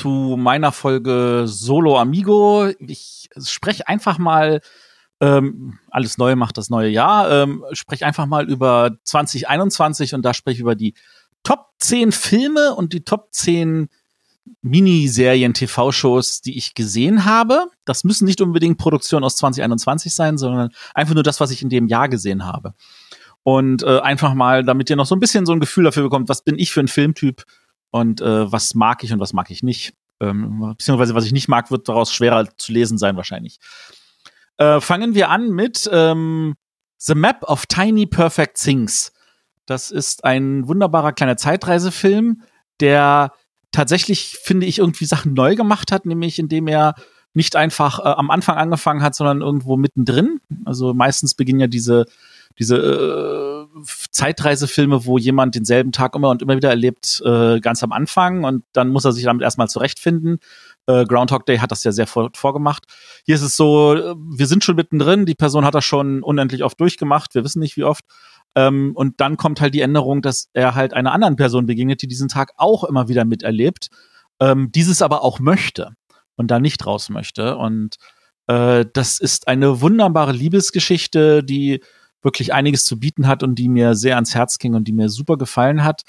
zu meiner Folge Solo Amigo. Ich spreche einfach mal, ähm, alles Neue macht das neue Jahr, ähm, spreche einfach mal über 2021 und da spreche ich über die Top 10 Filme und die Top 10 Miniserien, TV-Shows, die ich gesehen habe. Das müssen nicht unbedingt Produktionen aus 2021 sein, sondern einfach nur das, was ich in dem Jahr gesehen habe. Und äh, einfach mal, damit ihr noch so ein bisschen so ein Gefühl dafür bekommt, was bin ich für ein Filmtyp und äh, was mag ich und was mag ich nicht. Ähm, beziehungsweise was ich nicht mag, wird daraus schwerer zu lesen sein wahrscheinlich. Äh, fangen wir an mit ähm, The Map of Tiny Perfect Things. Das ist ein wunderbarer kleiner Zeitreisefilm, der tatsächlich, finde ich, irgendwie Sachen neu gemacht hat, nämlich indem er nicht einfach äh, am Anfang angefangen hat, sondern irgendwo mittendrin. Also meistens beginnen ja diese, diese äh, Zeitreisefilme, wo jemand denselben Tag immer und immer wieder erlebt, äh, ganz am Anfang und dann muss er sich damit erstmal zurechtfinden. Äh, Groundhog Day hat das ja sehr vor, vorgemacht. Hier ist es so, äh, wir sind schon mittendrin, die Person hat das schon unendlich oft durchgemacht, wir wissen nicht wie oft. Ähm, und dann kommt halt die Änderung, dass er halt einer anderen Person begegnet, die diesen Tag auch immer wieder miterlebt, ähm, dieses aber auch möchte und da nicht raus möchte. Und äh, das ist eine wunderbare Liebesgeschichte, die wirklich einiges zu bieten hat und die mir sehr ans Herz ging und die mir super gefallen hat.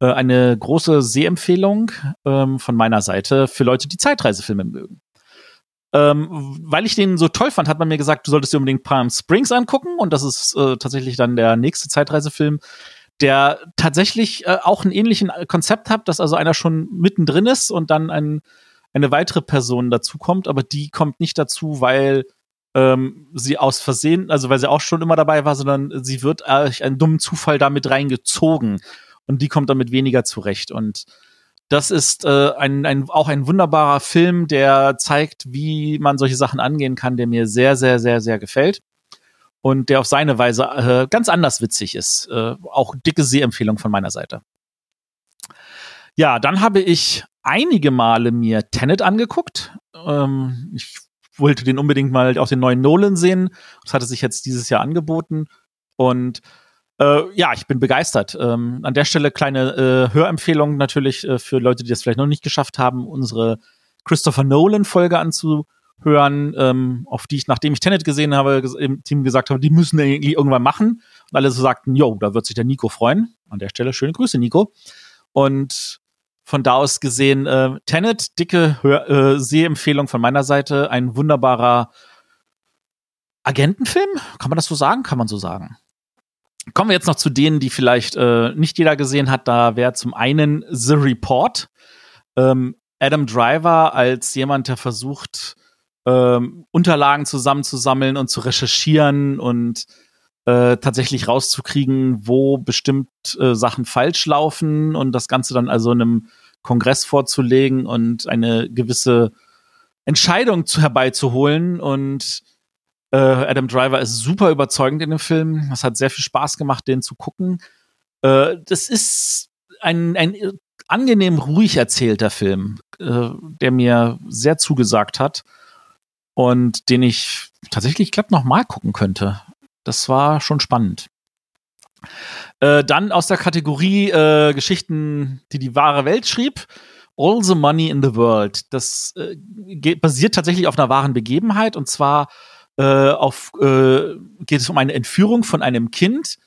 Äh, eine große Sehempfehlung ähm, von meiner Seite für Leute, die Zeitreisefilme mögen. Ähm, weil ich den so toll fand, hat man mir gesagt, du solltest dir unbedingt Palm Springs angucken und das ist äh, tatsächlich dann der nächste Zeitreisefilm, der tatsächlich äh, auch ein ähnlichen Konzept hat, dass also einer schon mittendrin ist und dann ein, eine weitere Person dazukommt, aber die kommt nicht dazu, weil ähm, sie aus Versehen, also weil sie auch schon immer dabei war, sondern sie wird durch einen dummen Zufall damit reingezogen und die kommt damit weniger zurecht und das ist äh, ein, ein, auch ein wunderbarer Film, der zeigt, wie man solche Sachen angehen kann, der mir sehr, sehr, sehr, sehr gefällt. Und der auf seine Weise äh, ganz anders witzig ist. Äh, auch dicke Sehempfehlung von meiner Seite. Ja, dann habe ich einige Male mir Tenet angeguckt. Ähm, ich wollte den unbedingt mal auch den neuen Nolan sehen. Das hatte sich jetzt dieses Jahr angeboten. Und äh, ja, ich bin begeistert. Ähm, an der Stelle kleine äh, Hörempfehlung natürlich äh, für Leute, die das vielleicht noch nicht geschafft haben, unsere Christopher Nolan-Folge anzuhören, ähm, auf die ich, nachdem ich Tenet gesehen habe, im Team gesagt habe, die müssen irgendwie irgendwann machen. Und alle so sagten, yo, da wird sich der Nico freuen. An der Stelle schöne Grüße, Nico. Und von da aus gesehen, äh, Tenet, dicke Hör äh, Sehempfehlung von meiner Seite, ein wunderbarer Agentenfilm, kann man das so sagen? Kann man so sagen. Kommen wir jetzt noch zu denen, die vielleicht äh, nicht jeder gesehen hat. Da wäre zum einen The Report. Ähm, Adam Driver als jemand, der versucht, ähm, Unterlagen zusammenzusammeln und zu recherchieren und äh, tatsächlich rauszukriegen, wo bestimmt äh, Sachen falsch laufen und das Ganze dann also einem Kongress vorzulegen und eine gewisse Entscheidung zu, herbeizuholen und äh, Adam Driver ist super überzeugend in dem Film. Es hat sehr viel Spaß gemacht, den zu gucken. Äh, das ist ein, ein angenehm ruhig erzählter Film, äh, der mir sehr zugesagt hat und den ich tatsächlich, ich glaube, noch mal gucken könnte. Das war schon spannend. Äh, dann aus der Kategorie äh, Geschichten, die die wahre Welt schrieb. All the Money in the World. Das äh, basiert tatsächlich auf einer wahren Begebenheit und zwar äh, auf, äh, geht es um eine Entführung von einem Kind,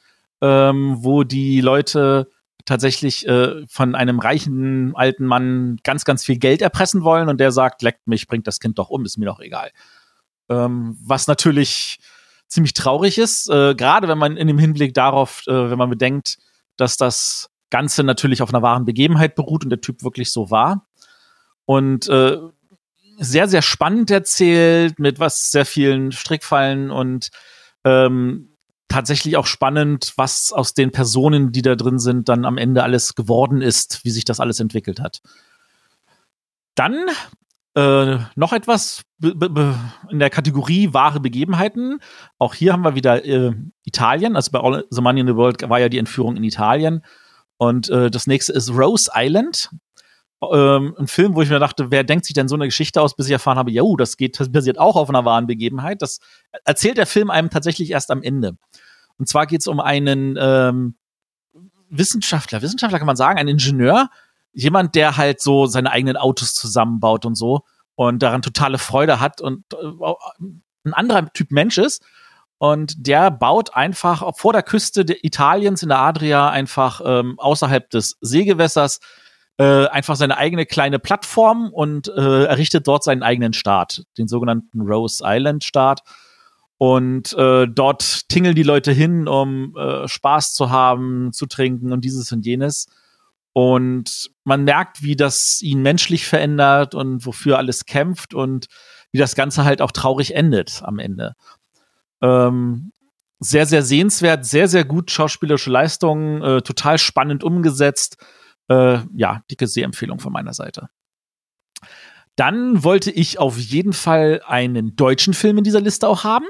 ähm, wo die Leute tatsächlich äh, von einem reichen alten Mann ganz, ganz viel Geld erpressen wollen und der sagt, leckt mich, bringt das Kind doch um, ist mir doch egal. Ähm, was natürlich ziemlich traurig ist, äh, gerade wenn man in dem Hinblick darauf, äh, wenn man bedenkt, dass das Ganze natürlich auf einer wahren Begebenheit beruht und der Typ wirklich so war. Und äh, sehr, sehr spannend erzählt, mit was sehr vielen Strickfallen und ähm, tatsächlich auch spannend, was aus den Personen, die da drin sind, dann am Ende alles geworden ist, wie sich das alles entwickelt hat. Dann äh, noch etwas in der Kategorie wahre Begebenheiten. Auch hier haben wir wieder äh, Italien. Also bei All the Money in the World war ja die Entführung in Italien. Und äh, das nächste ist Rose Island ähm, ein Film, wo ich mir dachte, wer denkt sich denn so eine Geschichte aus, bis ich erfahren habe, ja, uh, das geht, das basiert auch auf einer wahren Begebenheit. Das erzählt der Film einem tatsächlich erst am Ende. Und zwar geht es um einen ähm, Wissenschaftler, Wissenschaftler kann man sagen, ein Ingenieur, jemand, der halt so seine eigenen Autos zusammenbaut und so und daran totale Freude hat und äh, ein anderer Typ Mensch ist. Und der baut einfach vor der Küste Italiens in der Adria einfach ähm, außerhalb des Seegewässers äh, einfach seine eigene kleine Plattform und äh, errichtet dort seinen eigenen Staat, den sogenannten Rose Island Staat. Und äh, dort tingeln die Leute hin, um äh, Spaß zu haben, zu trinken und dieses und jenes. Und man merkt, wie das ihn menschlich verändert und wofür alles kämpft und wie das Ganze halt auch traurig endet am Ende. Ähm, sehr, sehr sehenswert, sehr, sehr gut schauspielerische Leistungen, äh, total spannend umgesetzt. Äh, ja, dicke Sehempfehlung von meiner Seite. Dann wollte ich auf jeden Fall einen deutschen Film in dieser Liste auch haben.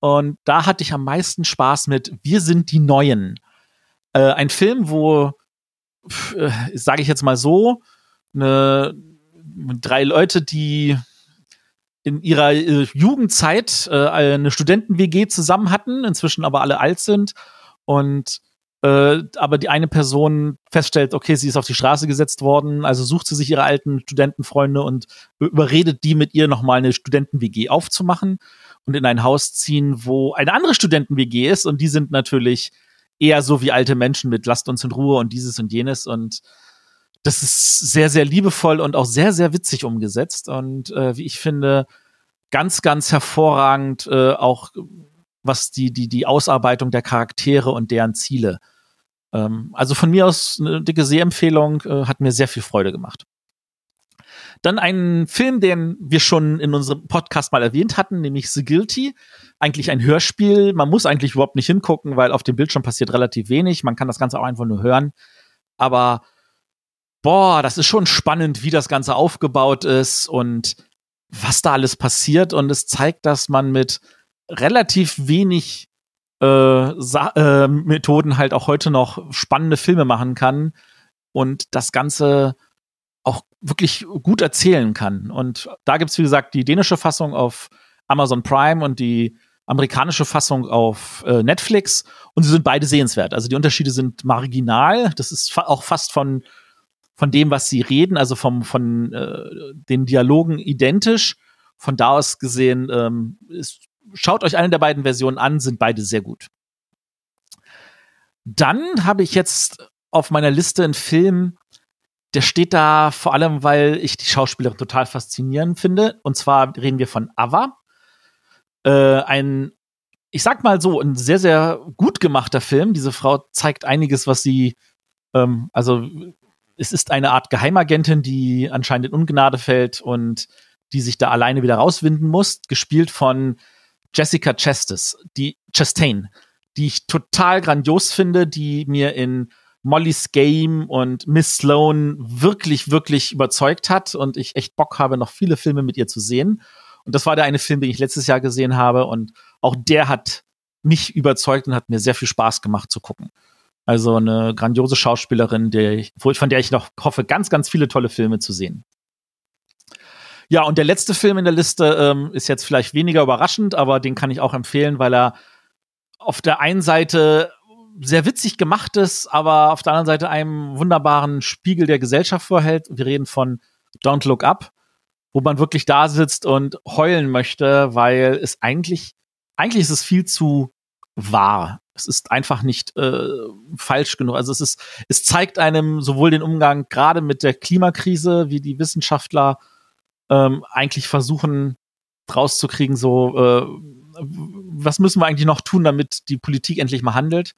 Und da hatte ich am meisten Spaß mit Wir sind die Neuen. Äh, ein Film, wo sage ich jetzt mal so, eine, drei Leute, die in ihrer äh, Jugendzeit äh, eine Studenten-WG zusammen hatten, inzwischen aber alle alt sind und äh, aber die eine Person feststellt, okay, sie ist auf die Straße gesetzt worden, also sucht sie sich ihre alten Studentenfreunde und überredet die mit ihr nochmal eine Studenten-WG aufzumachen und in ein Haus ziehen, wo eine andere Studenten-WG ist und die sind natürlich eher so wie alte Menschen mit lasst uns in Ruhe und dieses und jenes und das ist sehr, sehr liebevoll und auch sehr, sehr witzig umgesetzt und äh, wie ich finde, ganz, ganz hervorragend äh, auch was die, die, die Ausarbeitung der Charaktere und deren Ziele. Ähm, also von mir aus eine dicke Sehempfehlung, äh, hat mir sehr viel Freude gemacht. Dann ein Film, den wir schon in unserem Podcast mal erwähnt hatten, nämlich The Guilty. Eigentlich ein Hörspiel. Man muss eigentlich überhaupt nicht hingucken, weil auf dem Bildschirm passiert relativ wenig. Man kann das Ganze auch einfach nur hören. Aber boah, das ist schon spannend, wie das Ganze aufgebaut ist und was da alles passiert. Und es zeigt, dass man mit relativ wenig äh, äh, Methoden halt auch heute noch spannende Filme machen kann und das Ganze wirklich gut erzählen kann. Und da gibt's wie gesagt, die dänische Fassung auf Amazon Prime und die amerikanische Fassung auf äh, Netflix und sie sind beide sehenswert. Also die Unterschiede sind marginal. Das ist fa auch fast von, von dem, was sie reden, also vom, von äh, den Dialogen identisch. Von da aus gesehen, ähm, ist, schaut euch eine der beiden Versionen an, sind beide sehr gut. Dann habe ich jetzt auf meiner Liste einen Film, der steht da vor allem, weil ich die Schauspielerin total faszinierend finde. Und zwar reden wir von Ava. Äh, ein, ich sag mal so, ein sehr, sehr gut gemachter Film. Diese Frau zeigt einiges, was sie, ähm, also es ist eine Art Geheimagentin, die anscheinend in Ungnade fällt und die sich da alleine wieder rauswinden muss, gespielt von Jessica Chastain, die Chastain, die ich total grandios finde, die mir in Molly's Game und Miss Sloan wirklich, wirklich überzeugt hat und ich echt Bock habe, noch viele Filme mit ihr zu sehen. Und das war der eine Film, den ich letztes Jahr gesehen habe und auch der hat mich überzeugt und hat mir sehr viel Spaß gemacht zu gucken. Also eine grandiose Schauspielerin, der ich, von der ich noch hoffe, ganz, ganz viele tolle Filme zu sehen. Ja, und der letzte Film in der Liste ähm, ist jetzt vielleicht weniger überraschend, aber den kann ich auch empfehlen, weil er auf der einen Seite sehr witzig gemachtes, aber auf der anderen Seite einem wunderbaren Spiegel der Gesellschaft vorhält. Wir reden von Don't Look Up, wo man wirklich da sitzt und heulen möchte, weil es eigentlich, eigentlich ist es viel zu wahr. Es ist einfach nicht äh, falsch genug. Also es ist, es zeigt einem sowohl den Umgang gerade mit der Klimakrise, wie die Wissenschaftler ähm, eigentlich versuchen rauszukriegen, so äh, was müssen wir eigentlich noch tun, damit die Politik endlich mal handelt.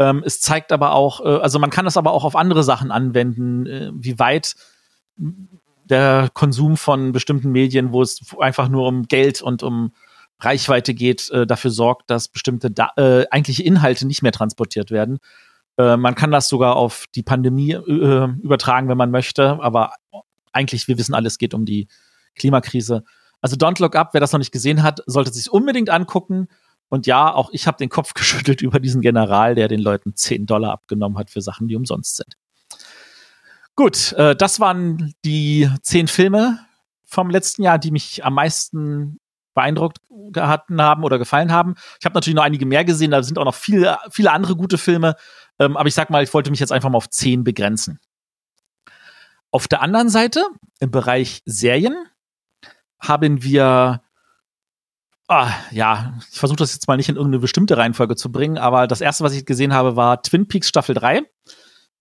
Ähm, es zeigt aber auch, äh, also man kann es aber auch auf andere Sachen anwenden, äh, wie weit der Konsum von bestimmten Medien, wo es einfach nur um Geld und um Reichweite geht, äh, dafür sorgt, dass bestimmte da äh, eigentliche Inhalte nicht mehr transportiert werden. Äh, man kann das sogar auf die Pandemie äh, übertragen, wenn man möchte, aber eigentlich, wir wissen alles, geht um die Klimakrise. Also Don't Look Up, wer das noch nicht gesehen hat, sollte sich unbedingt angucken. Und ja, auch ich habe den Kopf geschüttelt über diesen General, der den Leuten 10 Dollar abgenommen hat für Sachen, die umsonst sind. Gut, äh, das waren die zehn Filme vom letzten Jahr, die mich am meisten beeindruckt hatten haben oder gefallen haben. Ich habe natürlich noch einige mehr gesehen, da sind auch noch viele, viele andere gute Filme. Ähm, aber ich sag mal, ich wollte mich jetzt einfach mal auf zehn begrenzen. Auf der anderen Seite, im Bereich Serien, haben wir Ah, ja, ich versuche das jetzt mal nicht in irgendeine bestimmte Reihenfolge zu bringen, aber das erste, was ich gesehen habe, war Twin Peaks Staffel 3.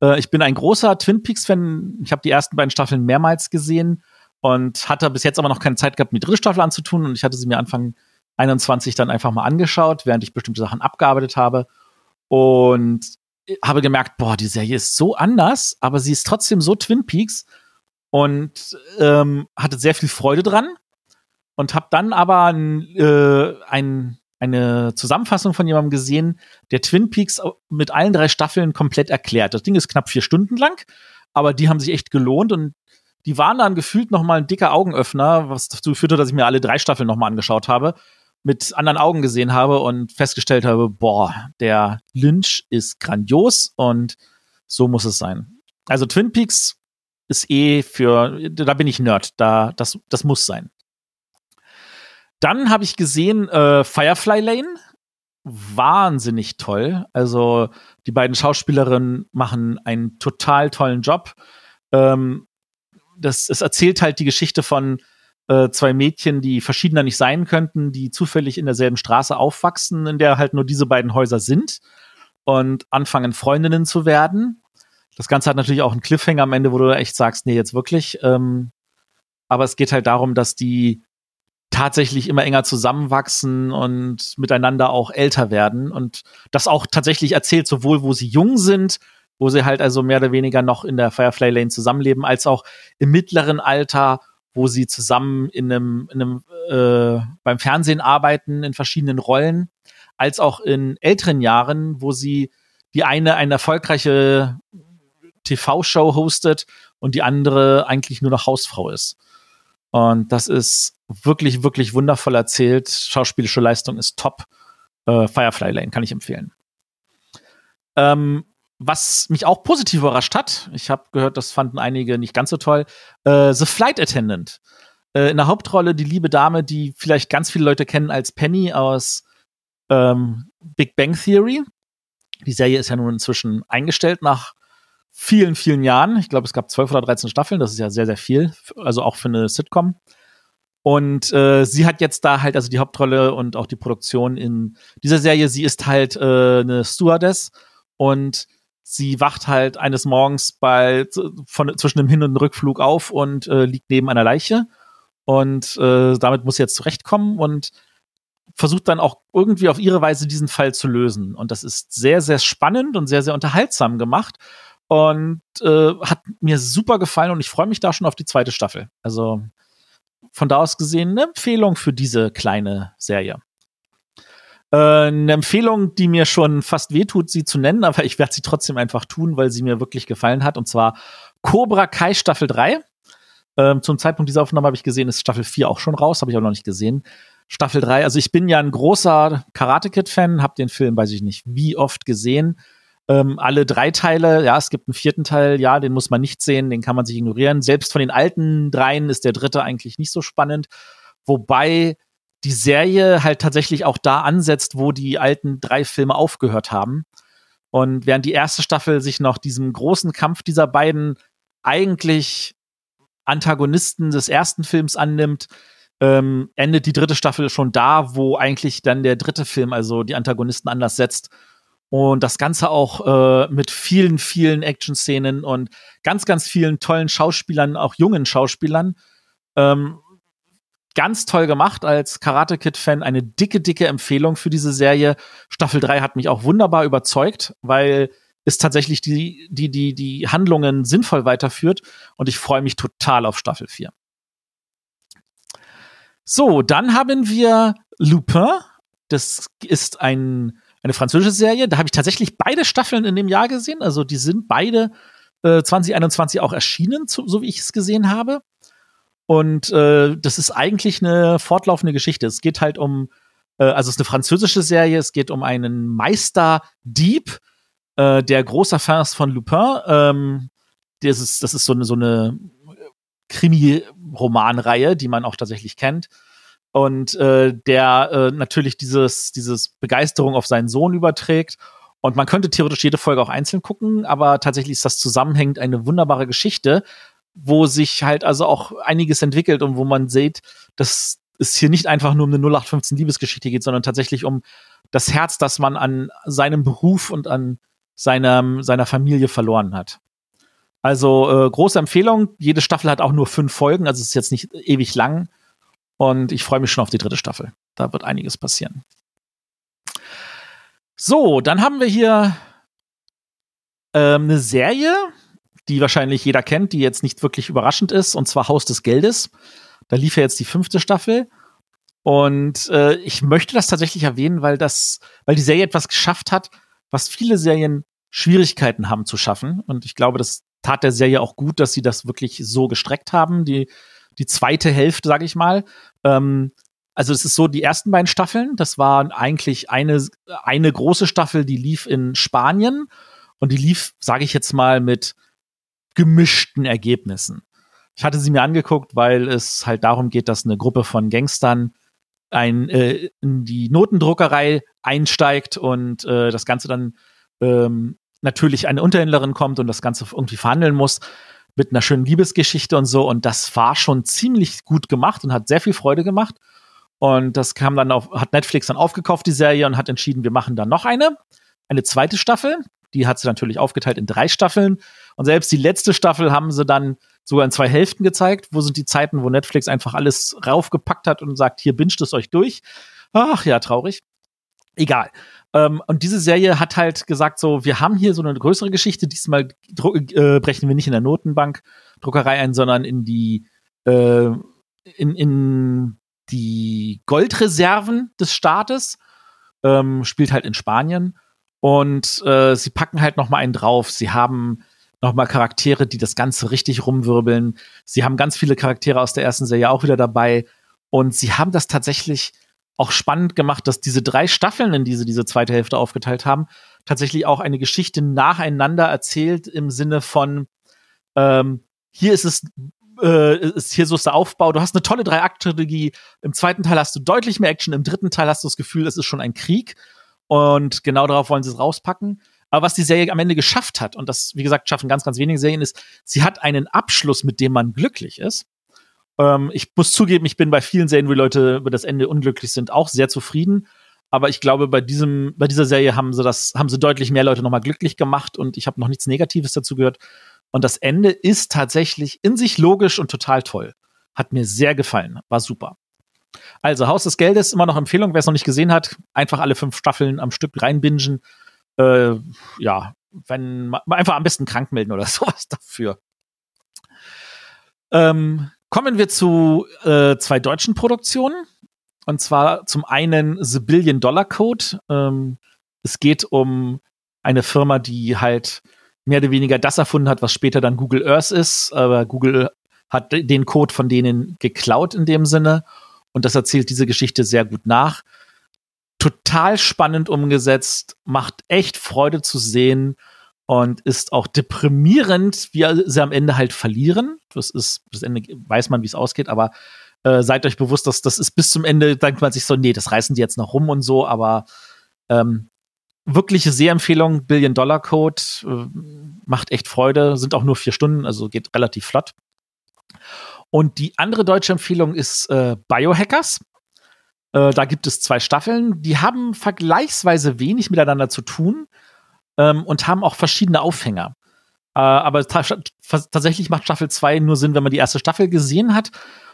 Äh, ich bin ein großer Twin Peaks-Fan. Ich habe die ersten beiden Staffeln mehrmals gesehen und hatte bis jetzt aber noch keine Zeit gehabt, mir die dritte Staffel anzutun. Und ich hatte sie mir Anfang 21 dann einfach mal angeschaut, während ich bestimmte Sachen abgearbeitet habe. Und habe gemerkt, boah, die Serie ist so anders, aber sie ist trotzdem so Twin Peaks und ähm, hatte sehr viel Freude dran und habe dann aber äh, ein, eine Zusammenfassung von jemandem gesehen, der Twin Peaks mit allen drei Staffeln komplett erklärt. Das Ding ist knapp vier Stunden lang, aber die haben sich echt gelohnt und die waren dann gefühlt noch mal ein dicker Augenöffner, was dazu führte, dass ich mir alle drei Staffeln noch mal angeschaut habe, mit anderen Augen gesehen habe und festgestellt habe, boah, der Lynch ist grandios und so muss es sein. Also Twin Peaks ist eh für, da bin ich Nerd, da, das, das muss sein. Dann habe ich gesehen äh, Firefly Lane. Wahnsinnig toll. Also die beiden Schauspielerinnen machen einen total tollen Job. Ähm, das, es erzählt halt die Geschichte von äh, zwei Mädchen, die verschiedener nicht sein könnten, die zufällig in derselben Straße aufwachsen, in der halt nur diese beiden Häuser sind und anfangen Freundinnen zu werden. Das Ganze hat natürlich auch einen Cliffhanger am Ende, wo du echt sagst, nee, jetzt wirklich. Ähm, aber es geht halt darum, dass die tatsächlich immer enger zusammenwachsen und miteinander auch älter werden und das auch tatsächlich erzählt, sowohl wo sie jung sind, wo sie halt also mehr oder weniger noch in der Firefly Lane zusammenleben, als auch im mittleren Alter, wo sie zusammen in einem, in einem äh, beim Fernsehen arbeiten in verschiedenen Rollen, als auch in älteren Jahren, wo sie die eine eine erfolgreiche TV-Show hostet und die andere eigentlich nur noch Hausfrau ist. Und das ist wirklich, wirklich wundervoll erzählt. Schauspielische Leistung ist top. Äh, Firefly Lane kann ich empfehlen. Ähm, was mich auch positiv überrascht hat, ich habe gehört, das fanden einige nicht ganz so toll, äh, The Flight Attendant. Äh, in der Hauptrolle die liebe Dame, die vielleicht ganz viele Leute kennen als Penny aus ähm, Big Bang Theory. Die Serie ist ja nun inzwischen eingestellt nach vielen, vielen Jahren. Ich glaube, es gab 12 oder 13 Staffeln. Das ist ja sehr, sehr viel. Also auch für eine Sitcom. Und äh, sie hat jetzt da halt also die Hauptrolle und auch die Produktion in dieser Serie. Sie ist halt äh, eine Stewardess und sie wacht halt eines Morgens bei von zwischen dem Hin- und Rückflug auf und äh, liegt neben einer Leiche und äh, damit muss sie jetzt zurechtkommen und versucht dann auch irgendwie auf ihre Weise diesen Fall zu lösen. Und das ist sehr, sehr spannend und sehr, sehr unterhaltsam gemacht und äh, hat mir super gefallen und ich freue mich da schon auf die zweite Staffel. Also von da aus gesehen eine Empfehlung für diese kleine Serie. Äh, eine Empfehlung, die mir schon fast wehtut, sie zu nennen, aber ich werde sie trotzdem einfach tun, weil sie mir wirklich gefallen hat. Und zwar Cobra Kai Staffel 3. Ähm, zum Zeitpunkt dieser Aufnahme habe ich gesehen, ist Staffel 4 auch schon raus, habe ich auch noch nicht gesehen. Staffel 3, also ich bin ja ein großer Karate Kid-Fan, habe den Film, weiß ich nicht, wie oft gesehen ähm, alle drei Teile, ja, es gibt einen vierten Teil, ja, den muss man nicht sehen, den kann man sich ignorieren. Selbst von den alten dreien ist der dritte eigentlich nicht so spannend. Wobei die Serie halt tatsächlich auch da ansetzt, wo die alten drei Filme aufgehört haben. Und während die erste Staffel sich noch diesem großen Kampf dieser beiden eigentlich Antagonisten des ersten Films annimmt, ähm, endet die dritte Staffel schon da, wo eigentlich dann der dritte Film, also die Antagonisten anders setzt und das Ganze auch äh, mit vielen, vielen Action-Szenen und ganz, ganz vielen tollen Schauspielern, auch jungen Schauspielern. Ähm, ganz toll gemacht als Karate Kid-Fan. Eine dicke, dicke Empfehlung für diese Serie. Staffel 3 hat mich auch wunderbar überzeugt, weil es tatsächlich die, die, die, die Handlungen sinnvoll weiterführt. Und ich freue mich total auf Staffel 4. So, dann haben wir Lupin. Das ist ein eine französische Serie. Da habe ich tatsächlich beide Staffeln in dem Jahr gesehen. Also die sind beide äh, 2021 auch erschienen, zu, so wie ich es gesehen habe. Und äh, das ist eigentlich eine fortlaufende Geschichte. Es geht halt um, äh, also es ist eine französische Serie, es geht um einen Meisterdieb, äh, der großer Fan ist von Lupin. Ähm, das ist, das ist so eine, so eine Krimi-Romanreihe, die man auch tatsächlich kennt und äh, der äh, natürlich dieses, dieses Begeisterung auf seinen Sohn überträgt. Und man könnte theoretisch jede Folge auch einzeln gucken, aber tatsächlich ist das zusammenhängend eine wunderbare Geschichte, wo sich halt also auch einiges entwickelt und wo man sieht, dass es hier nicht einfach nur um eine 0815 Liebesgeschichte geht, sondern tatsächlich um das Herz, das man an seinem Beruf und an seiner, seiner Familie verloren hat. Also äh, große Empfehlung. Jede Staffel hat auch nur fünf Folgen, also es ist jetzt nicht ewig lang. Und ich freue mich schon auf die dritte Staffel. Da wird einiges passieren. So, dann haben wir hier ähm, eine Serie, die wahrscheinlich jeder kennt, die jetzt nicht wirklich überraschend ist, und zwar Haus des Geldes. Da lief ja jetzt die fünfte Staffel. Und äh, ich möchte das tatsächlich erwähnen, weil das, weil die Serie etwas geschafft hat, was viele Serien Schwierigkeiten haben zu schaffen. Und ich glaube, das tat der Serie auch gut, dass sie das wirklich so gestreckt haben. Die, die zweite Hälfte, sage ich mal. Ähm, also es ist so, die ersten beiden Staffeln, das waren eigentlich eine, eine große Staffel, die lief in Spanien und die lief, sage ich jetzt mal, mit gemischten Ergebnissen. Ich hatte sie mir angeguckt, weil es halt darum geht, dass eine Gruppe von Gangstern ein, äh, in die Notendruckerei einsteigt und äh, das Ganze dann ähm, natürlich eine Unterhändlerin kommt und das Ganze irgendwie verhandeln muss mit einer schönen Liebesgeschichte und so. Und das war schon ziemlich gut gemacht und hat sehr viel Freude gemacht. Und das kam dann auf, hat Netflix dann aufgekauft, die Serie, und hat entschieden, wir machen dann noch eine, eine zweite Staffel. Die hat sie natürlich aufgeteilt in drei Staffeln. Und selbst die letzte Staffel haben sie dann sogar in zwei Hälften gezeigt. Wo sind die Zeiten, wo Netflix einfach alles raufgepackt hat und sagt, hier binscht es euch durch? Ach ja, traurig. Egal. Ähm, und diese Serie hat halt gesagt, so, wir haben hier so eine größere Geschichte. Diesmal äh, brechen wir nicht in der Notenbank-Druckerei ein, sondern in die, äh, in, in die Goldreserven des Staates. Ähm, spielt halt in Spanien. Und äh, sie packen halt noch mal einen drauf. Sie haben noch mal Charaktere, die das Ganze richtig rumwirbeln. Sie haben ganz viele Charaktere aus der ersten Serie auch wieder dabei. Und sie haben das tatsächlich auch spannend gemacht, dass diese drei Staffeln, in diese diese zweite Hälfte aufgeteilt haben, tatsächlich auch eine Geschichte nacheinander erzählt im Sinne von ähm, hier ist es äh, ist hier so ist der Aufbau. Du hast eine tolle Drei-Akt-Trilogie. Im zweiten Teil hast du deutlich mehr Action. Im dritten Teil hast du das Gefühl, es ist schon ein Krieg. Und genau darauf wollen sie es rauspacken. Aber was die Serie am Ende geschafft hat, und das, wie gesagt, schaffen ganz, ganz wenige Serien, ist, sie hat einen Abschluss, mit dem man glücklich ist. Ähm, ich muss zugeben, ich bin bei vielen Serien, wo Leute über das Ende unglücklich sind, auch sehr zufrieden. Aber ich glaube, bei diesem, bei dieser Serie haben sie das, haben sie deutlich mehr Leute nochmal glücklich gemacht und ich habe noch nichts Negatives dazu gehört. Und das Ende ist tatsächlich in sich logisch und total toll. Hat mir sehr gefallen. War super. Also, Haus des Geldes, immer noch Empfehlung. Wer es noch nicht gesehen hat, einfach alle fünf Staffeln am Stück reinbingen. Äh, ja, wenn einfach am besten krank melden oder sowas dafür. Ähm, Kommen wir zu äh, zwei deutschen Produktionen. Und zwar zum einen The Billion Dollar Code. Ähm, es geht um eine Firma, die halt mehr oder weniger das erfunden hat, was später dann Google Earth ist. Aber Google hat den Code von denen geklaut in dem Sinne. Und das erzählt diese Geschichte sehr gut nach. Total spannend umgesetzt, macht echt Freude zu sehen und ist auch deprimierend, wie sie am Ende halt verlieren. Das ist, das Ende weiß man, wie es ausgeht, aber äh, seid euch bewusst, dass das ist bis zum Ende, denkt man sich so, nee, das reißen die jetzt noch rum und so, aber ähm, wirkliche Sehempfehlung, Billion Dollar Code, äh, macht echt Freude, sind auch nur vier Stunden, also geht relativ flott. Und die andere deutsche Empfehlung ist äh, Biohackers. Äh, da gibt es zwei Staffeln, die haben vergleichsweise wenig miteinander zu tun ähm, und haben auch verschiedene Aufhänger. Äh, aber tatsächlich macht Staffel 2 nur Sinn, wenn man die erste Staffel gesehen hat.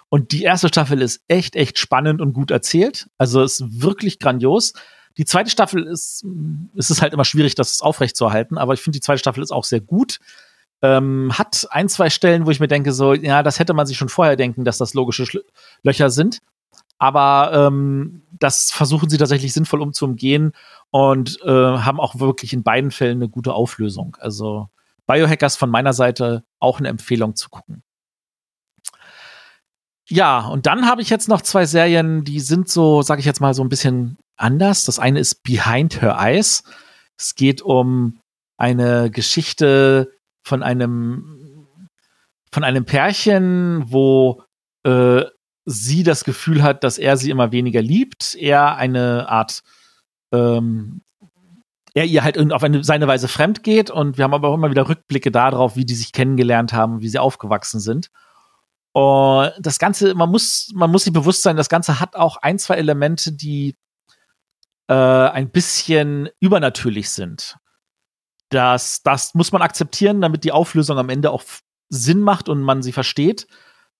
Und die erste Staffel ist echt, echt spannend und gut erzählt. Also ist wirklich grandios. Die zweite Staffel ist, ist es halt immer schwierig, das aufrechtzuerhalten, aber ich finde, die zweite Staffel ist auch sehr gut. Ähm, hat ein, zwei Stellen, wo ich mir denke, so, ja, das hätte man sich schon vorher denken, dass das logische Schl Löcher sind. Aber ähm, das versuchen sie tatsächlich sinnvoll umzuumgehen und äh, haben auch wirklich in beiden Fällen eine gute Auflösung. Also Biohackers von meiner Seite auch eine Empfehlung zu gucken. Ja, und dann habe ich jetzt noch zwei Serien, die sind so, sage ich jetzt mal, so ein bisschen anders. Das eine ist Behind Her Eyes. Es geht um eine Geschichte von einem von einem Pärchen, wo äh, sie das Gefühl hat, dass er sie immer weniger liebt, er eine Art ähm, er ihr halt auf eine, seine Weise fremd geht und wir haben aber auch immer wieder Rückblicke darauf, wie die sich kennengelernt haben, wie sie aufgewachsen sind. Und das Ganze, man muss, man muss sich bewusst sein, das Ganze hat auch ein, zwei Elemente, die äh, ein bisschen übernatürlich sind. Das, das muss man akzeptieren, damit die Auflösung am Ende auch Sinn macht und man sie versteht.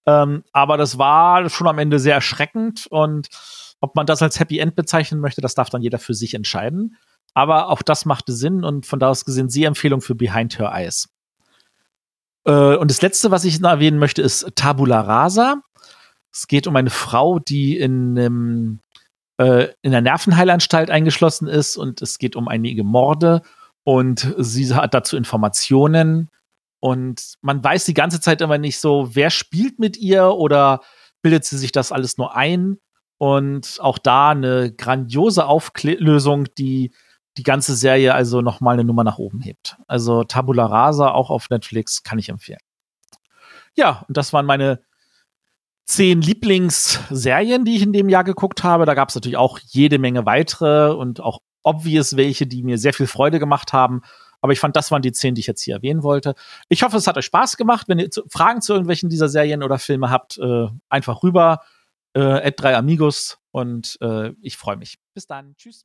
Ähm, aber das war schon am Ende sehr erschreckend und ob man das als Happy End bezeichnen möchte, das darf dann jeder für sich entscheiden. Aber auch das machte Sinn und von da aus gesehen sie Empfehlung für Behind Her Eyes. Äh, und das letzte, was ich erwähnen möchte, ist Tabula Rasa. Es geht um eine Frau, die in einem äh, in der Nervenheilanstalt eingeschlossen ist und es geht um einige Morde und sie hat dazu Informationen und man weiß die ganze Zeit immer nicht so, wer spielt mit ihr oder bildet sie sich das alles nur ein und auch da eine grandiose Auflösung, die die ganze Serie also noch mal eine Nummer nach oben hebt. Also Tabula Rasa auch auf Netflix kann ich empfehlen. Ja, und das waren meine zehn Lieblingsserien, die ich in dem Jahr geguckt habe. Da gab es natürlich auch jede Menge weitere und auch obvious welche, die mir sehr viel Freude gemacht haben. Aber ich fand, das waren die zehn, die ich jetzt hier erwähnen wollte. Ich hoffe, es hat euch Spaß gemacht. Wenn ihr Fragen zu irgendwelchen dieser Serien oder Filme habt, äh, einfach rüber. Äh, 3 Amigos und äh, ich freue mich. Bis dann. Tschüss.